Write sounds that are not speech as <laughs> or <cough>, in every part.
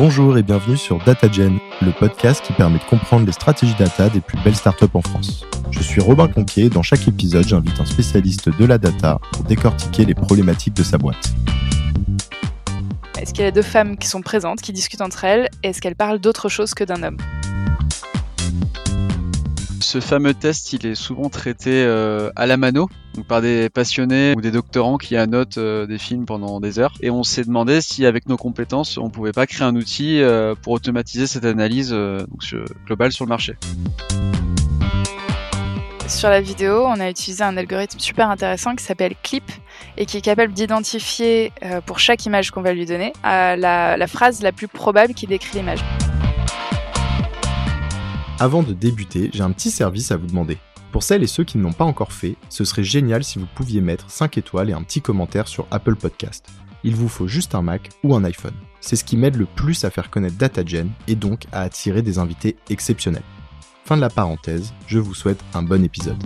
Bonjour et bienvenue sur DataGen, le podcast qui permet de comprendre les stratégies data des plus belles startups en France. Je suis Robin Conquier et dans chaque épisode, j'invite un spécialiste de la data pour décortiquer les problématiques de sa boîte. Est-ce qu'il y a deux femmes qui sont présentes, qui discutent entre elles? Est-ce qu'elles parlent d'autre chose que d'un homme? Ce fameux test, il est souvent traité euh, à la mano, par des passionnés ou des doctorants qui annotent euh, des films pendant des heures. Et on s'est demandé si, avec nos compétences, on pouvait pas créer un outil euh, pour automatiser cette analyse globale sur le marché. Sur la vidéo, on a utilisé un algorithme super intéressant qui s'appelle Clip et qui est capable d'identifier pour chaque image qu'on va lui donner la phrase la plus probable qui décrit l'image. Avant de débuter, j'ai un petit service à vous demander. Pour celles et ceux qui ne l'ont pas encore fait, ce serait génial si vous pouviez mettre 5 étoiles et un petit commentaire sur Apple Podcast. Il vous faut juste un Mac ou un iPhone. C'est ce qui m'aide le plus à faire connaître DataGen et donc à attirer des invités exceptionnels. Fin de la parenthèse, je vous souhaite un bon épisode.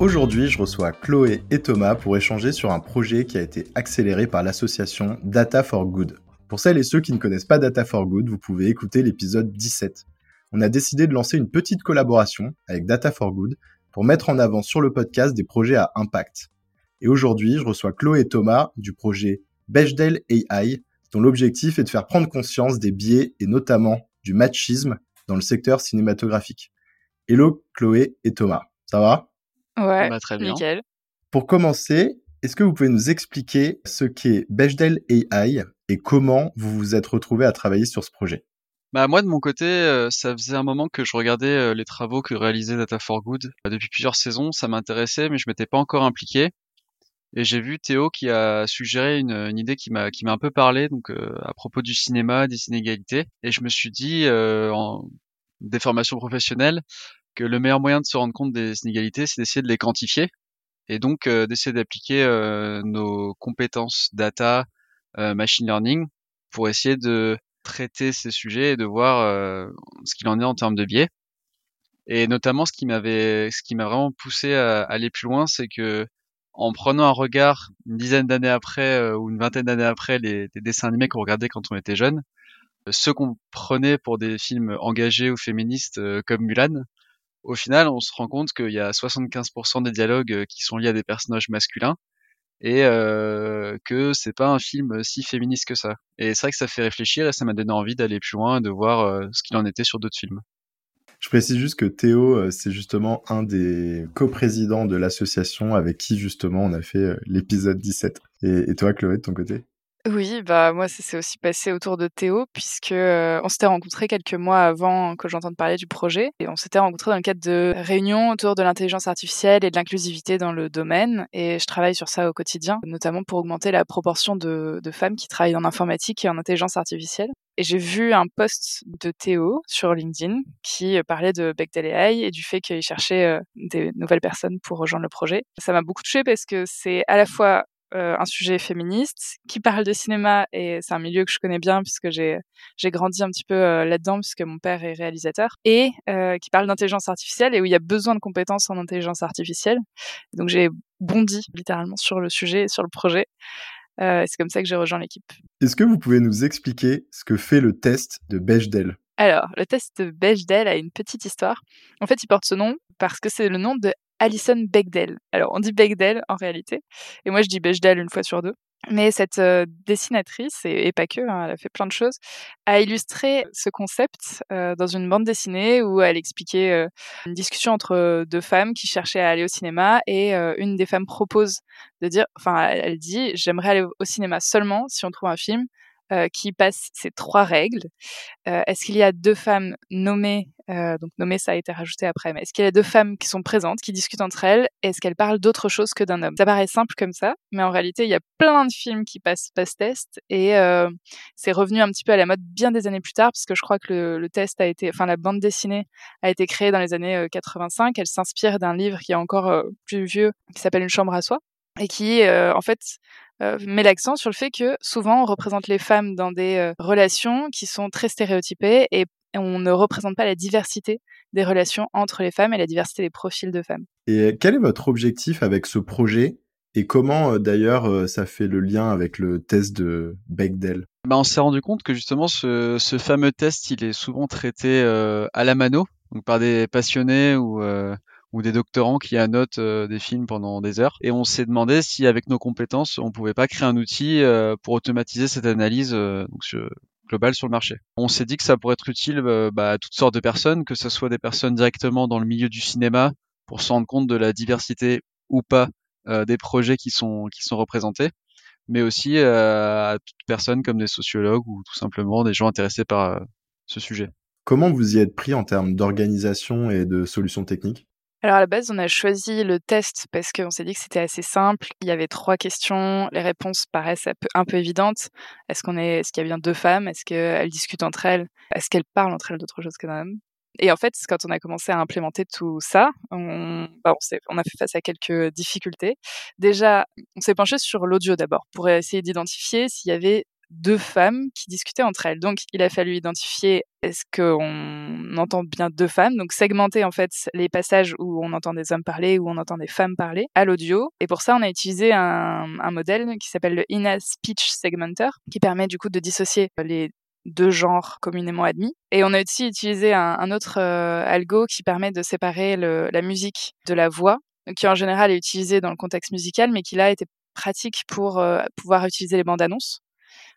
Aujourd'hui, je reçois Chloé et Thomas pour échanger sur un projet qui a été accéléré par l'association Data for Good. Pour celles et ceux qui ne connaissent pas Data for Good, vous pouvez écouter l'épisode 17. On a décidé de lancer une petite collaboration avec Data for Good pour mettre en avant sur le podcast des projets à impact. Et aujourd'hui, je reçois Chloé et Thomas du projet Bechdel AI, dont l'objectif est de faire prendre conscience des biais et notamment du machisme dans le secteur cinématographique. Hello Chloé et Thomas, ça va? Ouais, très bien. Nickel. Pour commencer, est-ce que vous pouvez nous expliquer ce qu'est Bechdel AI et comment vous vous êtes retrouvé à travailler sur ce projet? Bah moi de mon côté, euh, ça faisait un moment que je regardais euh, les travaux que réalisait Data for Good. Bah, depuis plusieurs saisons, ça m'intéressait, mais je m'étais pas encore impliqué. Et j'ai vu Théo qui a suggéré une, idée qui m'a qui m'a un peu parlé, donc euh, à propos du cinéma, des inégalités. Et je me suis dit, en des formations professionnelles, que le meilleur moyen de se rendre compte des inégalités, c'est d'essayer de les quantifier. Et donc d'essayer d'appliquer nos compétences data, euh, machine learning pour essayer de traiter ces sujets et de voir euh, ce qu'il en est en termes de biais. Et notamment, ce qui m'avait, ce qui m'a vraiment poussé à, aller plus loin, c'est que en prenant un regard une dizaine d'années après euh, ou une vingtaine d'années après les, dessins animés qu'on regardait quand on était jeune, ceux qu'on prenait pour des films engagés ou féministes comme Mulan, au final, on se rend compte qu'il y a 75% des dialogues qui sont liés à des personnages masculins et que c'est pas un film si féministe que ça. Et c'est vrai que ça fait réfléchir et ça m'a donné envie d'aller plus loin, de voir ce qu'il en était sur d'autres films. Je précise juste que Théo, c'est justement un des coprésidents de l'association avec qui justement on a fait l'épisode 17. Et, et toi, Chloé, de ton côté? Oui, bah moi ça s'est aussi passé autour de Théo puisque euh, on s'était rencontrés quelques mois avant que j'entende parler du projet et on s'était rencontrés dans le cadre de réunions autour de l'intelligence artificielle et de l'inclusivité dans le domaine et je travaille sur ça au quotidien, notamment pour augmenter la proportion de, de femmes qui travaillent en informatique et en intelligence artificielle. Et j'ai vu un post de Théo sur LinkedIn qui parlait de Bechdel AI et du fait qu'il cherchait des nouvelles personnes pour rejoindre le projet. Ça m'a beaucoup touché parce que c'est à la fois euh, un sujet féministe qui parle de cinéma et c'est un milieu que je connais bien puisque j'ai j'ai grandi un petit peu euh, là-dedans puisque mon père est réalisateur et euh, qui parle d'intelligence artificielle et où il y a besoin de compétences en intelligence artificielle. Donc j'ai bondi littéralement sur le sujet et sur le projet. c'est comme ça que j'ai rejoint l'équipe. Est-ce que vous pouvez nous expliquer ce que fait le test de Bechdel? Alors, le test de Bechdel a une petite histoire. En fait, il porte ce nom parce que c'est le nom de Alison Bechdel. Alors, on dit Bechdel en réalité, et moi je dis Bechdel une fois sur deux. Mais cette euh, dessinatrice, et, pas que, hein, elle a fait plein de choses, a illustré ce concept euh, dans une bande dessinée où elle expliquait euh, une discussion entre deux femmes qui cherchaient à aller au cinéma et une des femmes propose de dire, enfin, elle dit, j'aimerais aller au cinéma seulement si on trouve un film euh, qui passe ces trois règles. Euh, est-ce qu'il y a deux femmes nommées, euh, donc nommées ça a été rajouté après, mais est-ce qu'il y a deux femmes qui sont présentes, qui discutent entre elles, est-ce qu'elles parlent d'autre chose que d'un homme? Ça paraît simple comme ça, mais en réalité il y a plein de films qui passent pas ce test et c'est revenu un petit peu à la mode bien des années plus tard, parce que je crois que le, le test a été, enfin la bande dessinée a été créée dans les années 85. Elle s'inspire d'un livre qui est encore plus vieux, qui s'appelle Une chambre à soi et qui en fait euh, met l'accent sur le fait que souvent on représente les femmes dans des euh, relations qui sont très stéréotypées et on ne représente pas la diversité des relations entre les femmes et la diversité des profils de femmes. Et quel est votre objectif avec ce projet et comment euh, d'ailleurs ça fait le lien avec le test de Bechdel? Bah, on s'est rendu compte que justement ce, ce, fameux test, il est souvent traité euh, à la mano, donc par des passionnés ou euh, ou des doctorants qui annotent euh, des films pendant des heures. Et on s'est demandé si, avec nos compétences, on pouvait pas créer un outil euh, pour automatiser cette analyse euh, donc, globale sur le marché. On s'est dit que ça pourrait être utile bah, à toutes sortes de personnes, que ce soit des personnes directement dans le milieu du cinéma pour se rendre compte de la diversité ou pas des projets qui sont qui sont représentés, mais aussi à toutes personnes comme des sociologues ou tout simplement des gens intéressés par ce sujet. Comment vous y êtes pris en termes d'organisation et de solutions techniques? Alors à la base, on a choisi le test parce qu'on s'est dit que c'était assez simple. Il y avait trois questions, les réponses paraissent un peu, évidentes. Est-ce qu'on est, est-ce qu'il y a bien deux femmes? Est-ce qu'elles discutent entre elles? Est-ce qu'elles parlent entre elles d'autre chose qu'un homme? Et en fait, quand on a commencé à implémenter tout ça, bah on, a fait face à quelques difficultés. Déjà, on s'est penché sur l'audio d'abord pour essayer d'identifier s'il y avait deux femmes qui discutaient entre elles. Donc, il a fallu identifier est-ce qu'on entend bien deux femmes, donc segmenter en fait les passages où on entend des hommes parler, où on entend des femmes parler à l'audio. Et pour ça, on a utilisé un, modèle qui s'appelle le INA Speech Segmenter, qui permet du coup de dissocier les deux genres communément admis. Et on a aussi utilisé un, autre euh, algo qui permet de séparer la musique de la voix, qui en général est utilisé dans le contexte musical, mais qui là était pratique pour euh, pouvoir utiliser les bandes annonces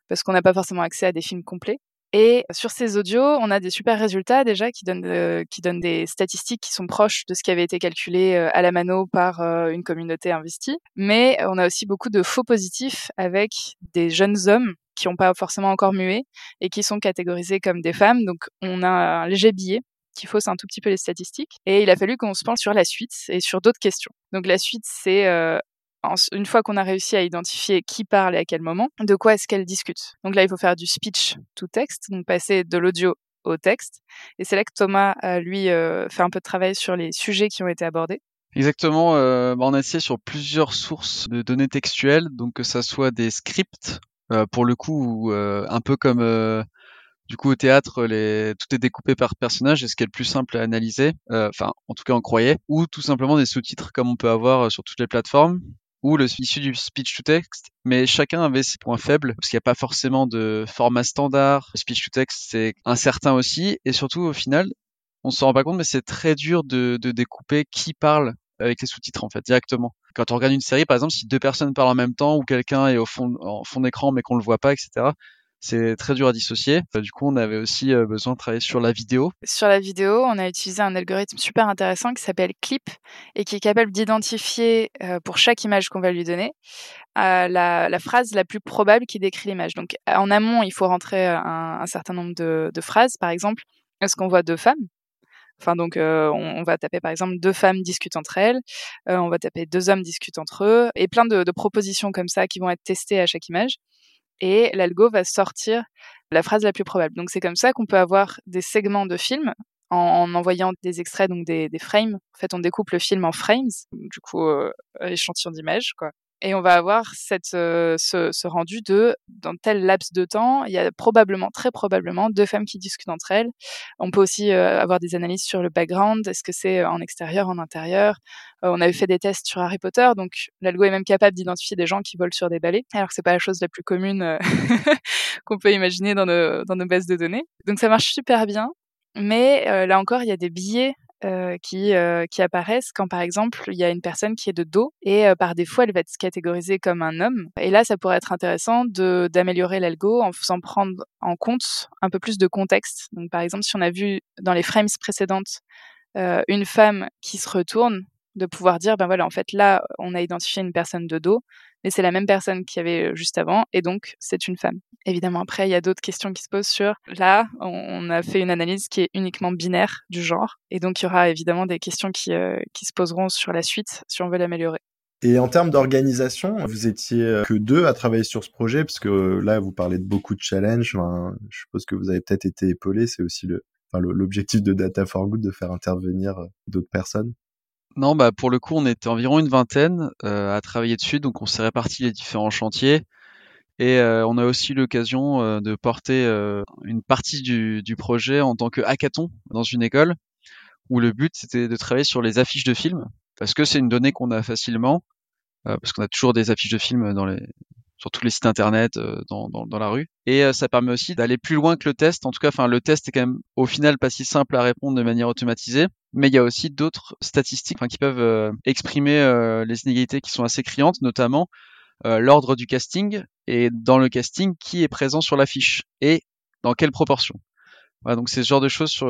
parce qu'on n'a pas forcément accès à des films complets. Et sur ces audios, on a des super résultats déjà qui donnent, euh, qui donnent des statistiques qui sont proches de ce qui avait été calculé euh, à la mano par euh, une communauté investie. Mais on a aussi beaucoup de faux positifs avec des jeunes hommes qui n'ont pas forcément encore mué et qui sont catégorisés comme des femmes. Donc on a un léger billet qui fausse un tout petit peu les statistiques. Et il a fallu qu'on se penche sur la suite et sur d'autres questions. Donc la suite, c'est une fois qu'on a réussi à identifier qui parle et à quel moment, de quoi est-ce qu'elle discute. Donc là, il faut faire du speech to text, donc passer de l'audio au texte. Et c'est là que Thomas, lui, euh, fait un peu de travail sur les sujets qui ont été abordés. Exactement, euh, bah, on a essayé sur plusieurs sources de données textuelles, donc que ça soit des scripts, euh, pour le coup, un peu comme du coup au théâtre, tout est découpé par personnage, et ce qui est le plus simple à analyser, enfin en tout cas on croyait, ou tout simplement des sous-titres comme on peut avoir sur toutes les plateformes, ou le issu du speech to text, mais chacun avait ses points faibles parce qu'il n'y a pas forcément de format standard. Le speech to text c'est incertain aussi et surtout au final, on se rend pas compte mais c'est très dur de, de découper qui parle avec les sous-titres en fait directement. Quand on regarde une série par exemple, si deux personnes parlent en même temps ou quelqu'un est au fond en fond d'écran mais qu'on le voit pas, etc c'est très dur à dissocier. Euh, du coup, on avait aussi euh, besoin de travailler sur la vidéo. Sur la vidéo, on a utilisé un algorithme super intéressant qui s'appelle Clip et qui est capable d'identifier euh, pour chaque image qu'on va lui donner la, la, phrase la plus probable qui décrit l'image. Donc, en amont, il faut rentrer un, certain nombre de, phrases. Par exemple, est-ce qu'on voit deux femmes? Enfin, donc, on, va taper par exemple deux femmes discutent entre elles, on va taper deux hommes discutent entre eux, et plein de propositions comme ça qui vont être testées à chaque image et l'algo va sortir la phrase la plus probable. Donc c'est comme ça qu'on peut avoir des segments de films en, envoyant des extraits, donc des, frames. En fait, on découpe le film en frames, du coup, euh, échantillon d'images, quoi et on va avoir cette, euh, ce, rendu de dans tel laps de temps, il y a probablement, très probablement, deux femmes qui discutent entre elles. On peut aussi euh, avoir des analyses sur le background, est-ce que c'est en extérieur, en intérieur. Euh, on avait fait des tests sur Harry Potter, donc l'algo est même capable d'identifier des gens qui volent sur des balais, alors que c'est pas la chose la plus commune <laughs> qu'on peut imaginer dans nos, dans nos bases de données. Donc ça marche super bien. Mais là encore, il y a des biais euh, qui, euh, qui apparaissent quand, par exemple, il y a une personne qui est de dos et euh, par défaut, elle va être catégorisée comme un homme. Et là, ça pourrait être intéressant d'améliorer l'algo en faisant prendre en compte un peu plus de contexte. Donc, par exemple, si on a vu dans les frames précédentes une femme qui se retourne, de pouvoir dire, ben voilà, en fait, là, on a identifié une personne de dos, mais c'est la même personne qu'il y avait juste avant, et donc c'est une femme. Évidemment, après, il y a d'autres questions qui se posent sur, là, on a fait une analyse qui est uniquement binaire du genre, et donc il y aura évidemment des questions qui, qui se poseront sur la suite si on veut l'améliorer. Et en termes d'organisation, vous étiez que deux à travailler sur ce projet, parce que là, vous parlez de beaucoup de challenges. je suppose que vous avez peut-être été épaulé. C'est aussi l'objectif de Data for Good de faire intervenir d'autres personnes. Non, bah pour le coup, on était environ une vingtaine euh, à travailler dessus, donc on s'est réparti les différents chantiers. Et euh, on a aussi l'occasion euh, de porter une partie du, projet en tant que hackathon dans une école, où le but c'était de travailler sur les affiches de films, parce que c'est une donnée qu'on a facilement, parce qu'on a toujours des affiches de films dans les sur tous les sites internet dans, dans, dans, la rue. Et ça permet aussi d'aller plus loin que le test. En tout cas, enfin le test est quand même au final pas si simple à répondre de manière automatisée. Mais il y a aussi d'autres statistiques qui peuvent exprimer les inégalités qui sont assez criantes, notamment l'ordre du casting et dans le casting qui est présent sur l'affiche et dans quelle proportion. Voilà, donc c'est ce genre de choses sur,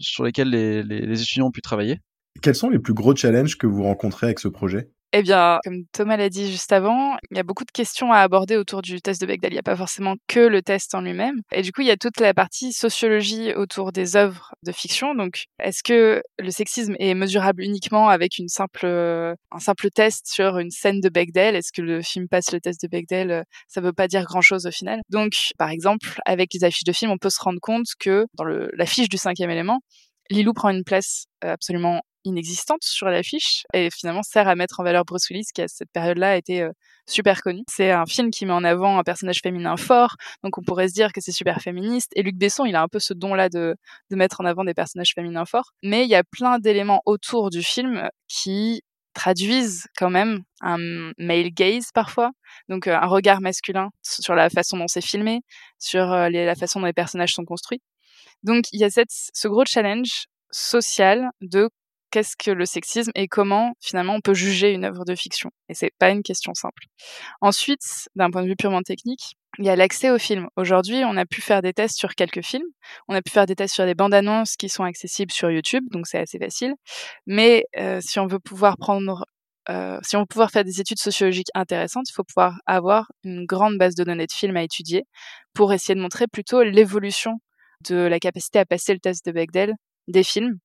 sur lesquelles les, les, les étudiants ont pu travailler. Quels sont les plus gros challenges que vous rencontrez avec ce projet? Eh bien, comme Thomas l'a dit juste avant, il y a beaucoup de questions à aborder autour du test de Bechdel. Il n'y a pas forcément que le test en lui-même. Et du coup, il y a toute la partie sociologie autour des œuvres de fiction. Donc, est-ce que le sexisme est mesurable uniquement avec une simple, un simple test sur une scène de Bechdel? Est-ce que le film passe le test de Bechdel Ça ne veut pas dire grand-chose au final? Donc, par exemple, avec les affiches de films, on peut se rendre compte que dans l'affiche du cinquième élément, Lilou prend une place absolument inexistante sur l'affiche et finalement sert à mettre en valeur Bruce Willis qui à cette période-là été euh, super connu. C'est un film qui met en avant un personnage féminin fort, donc on pourrait se dire que c'est super féministe. Et Luc Besson, il a un peu ce don-là de, mettre en avant des personnages féminins forts. Mais il y a plein d'éléments autour du film qui traduisent quand même un male gaze parfois, donc un regard masculin sur la façon dont c'est filmé, sur la façon dont les personnages sont construits. Donc il y a cette, ce gros challenge social de qu'est-ce que le sexisme et comment finalement on peut juger une œuvre de fiction. Et c'est pas une question simple. Ensuite, d'un point de vue purement technique, il y a l'accès aux films. Aujourd'hui, on a pu faire des tests sur quelques films. On a pu faire des tests sur des bandes annonces qui sont accessibles sur YouTube, donc c'est assez facile. Mais euh, si on veut pouvoir prendre euh, si on veut pouvoir faire des études sociologiques intéressantes, il faut pouvoir avoir une grande base de données de films à étudier pour essayer de montrer plutôt l'évolution de la capacité à passer le test de Bechdel des films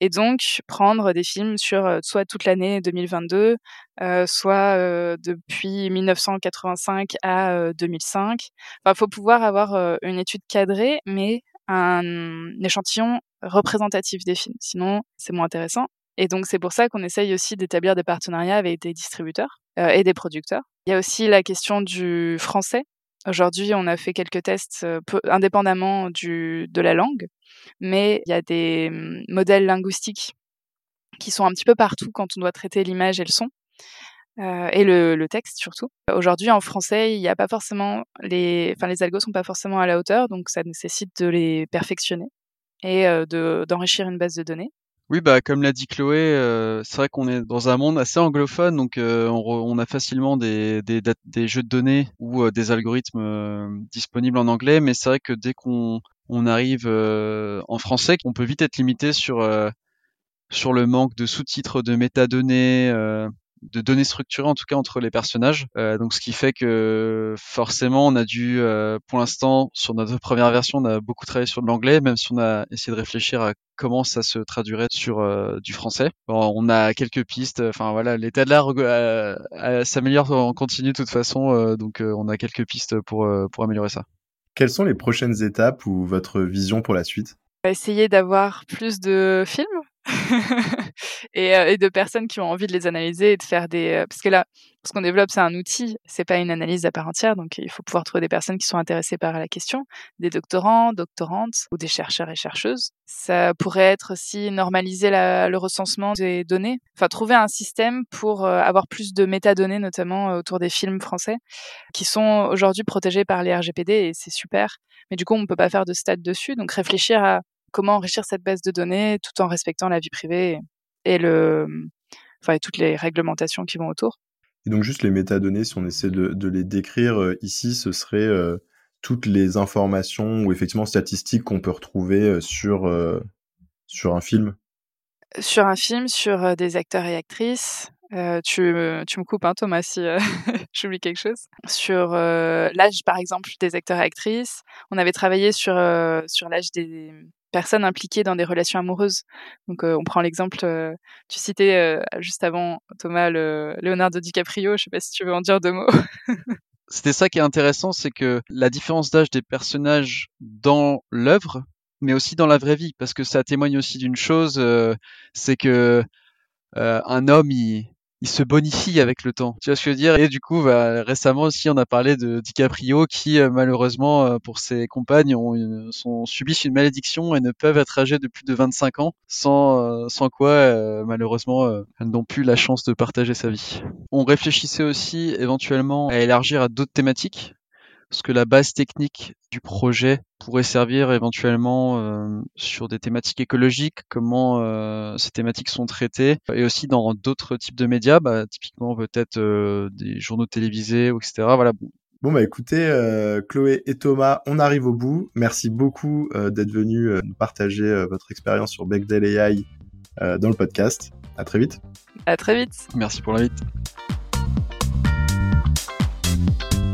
et donc prendre des films sur soit toute l'année 2022, euh, soit euh, depuis 1985 à 2005. Enfin, faut pouvoir avoir une étude cadrée, mais un, échantillon représentatif des films. Sinon, c'est moins intéressant. Et donc c'est pour ça qu'on essaye aussi d'établir des partenariats avec des distributeurs et des producteurs. Il y a aussi la question du français. Aujourd'hui, on a fait quelques tests indépendamment du, de la langue mais il y a des mmh, modèles linguistiques qui sont un petit peu partout quand on doit traiter l'image et le son. Et le, texte surtout. Aujourd'hui, en français, il n'y a pas forcément les, enfin les algos sont pas forcément à la hauteur, donc ça nécessite de les perfectionner et de d'enrichir une base de données. Oui, bah comme l'a dit Chloé, euh, c'est vrai qu'on est dans un monde assez anglophone, donc euh, on, on, a facilement des, des, des, jeux de données ou euh, des algorithmes disponibles en anglais, mais c'est vrai que dès qu'on on arrive en français, on peut vite être limité sur sur le manque de sous-titres, de métadonnées, de données structurées en tout cas entre les personnages. Euh, donc ce qui fait que forcément on a dû, euh, pour l'instant sur notre première version, on a beaucoup travaillé sur de l'anglais, même si on a essayé de réfléchir à comment ça se traduirait sur euh, du français. Bon, on a quelques pistes. Enfin voilà, l'état de l'art s'améliore en continu de toute façon, donc on a quelques pistes pour pour améliorer ça. Quelles sont les prochaines étapes ou votre vision pour la suite? Essayer d'avoir plus de films <laughs> et, euh, et, de personnes qui ont envie de les analyser et de faire des euh, parce que là ce qu'on développe c'est un outil c'est pas une analyse à part entière donc il faut pouvoir trouver des personnes qui sont intéressées par la question des doctorants doctorantes ou des chercheurs et chercheuses. Ça pourrait être aussi normaliser la, le recensement des données enfin trouver un système pour euh, avoir plus de métadonnées notamment autour des films français qui sont aujourd'hui protégés par les RGPD et c'est super mais du coup on peut pas faire de stade dessus donc réfléchir à comment enrichir cette base de données tout en respectant la vie privée et, le, enfin, toutes les réglementations qui vont autour. Et donc juste les métadonnées, si on essaie de, les décrire euh, ici, ce serait euh, toutes les informations ou effectivement statistiques qu'on peut retrouver euh, sur, sur un film? Sur un film, sur des acteurs et actrices. tu, tu me coupes, hein, Thomas, si <laughs> j'oublie quelque chose. Sur l'âge, par exemple, des acteurs et actrices. On avait travaillé sur, sur l'âge des, personnes impliquées dans des relations amoureuses. Donc euh, on prend l'exemple, euh, tu citais euh, juste avant Thomas le Leonardo DiCaprio, je sais pas si tu veux en dire deux mots. <laughs> C'était ça qui est intéressant, c'est que la différence d'âge des personnages dans l'œuvre, mais aussi dans la vraie vie, parce que ça témoigne aussi d'une chose, c'est que un homme, il, il se bonifie avec le temps. Tu vois ce que je veux dire? Et du coup, bah, récemment aussi, on a parlé de DiCaprio qui, euh, malheureusement, euh, pour ses compagnes, ont sont, subissent une malédiction et ne peuvent être âgés de plus de 25 ans, sans, euh, sans quoi, malheureusement, elles n'ont plus la chance de partager sa vie. On réfléchissait aussi éventuellement à élargir à d'autres thématiques ce que la base technique du projet pourrait servir éventuellement euh, sur des thématiques écologiques, comment euh, ces thématiques sont traitées, et aussi dans d'autres types de médias, bah, typiquement peut-être euh, des journaux télévisés, etc. Voilà. Bon bah écoutez, Chloé et Thomas, on arrive au bout. Merci beaucoup d'être venus partager votre expérience sur Bechdel AI dans le podcast. À très vite. À très vite. Merci pour l'invite.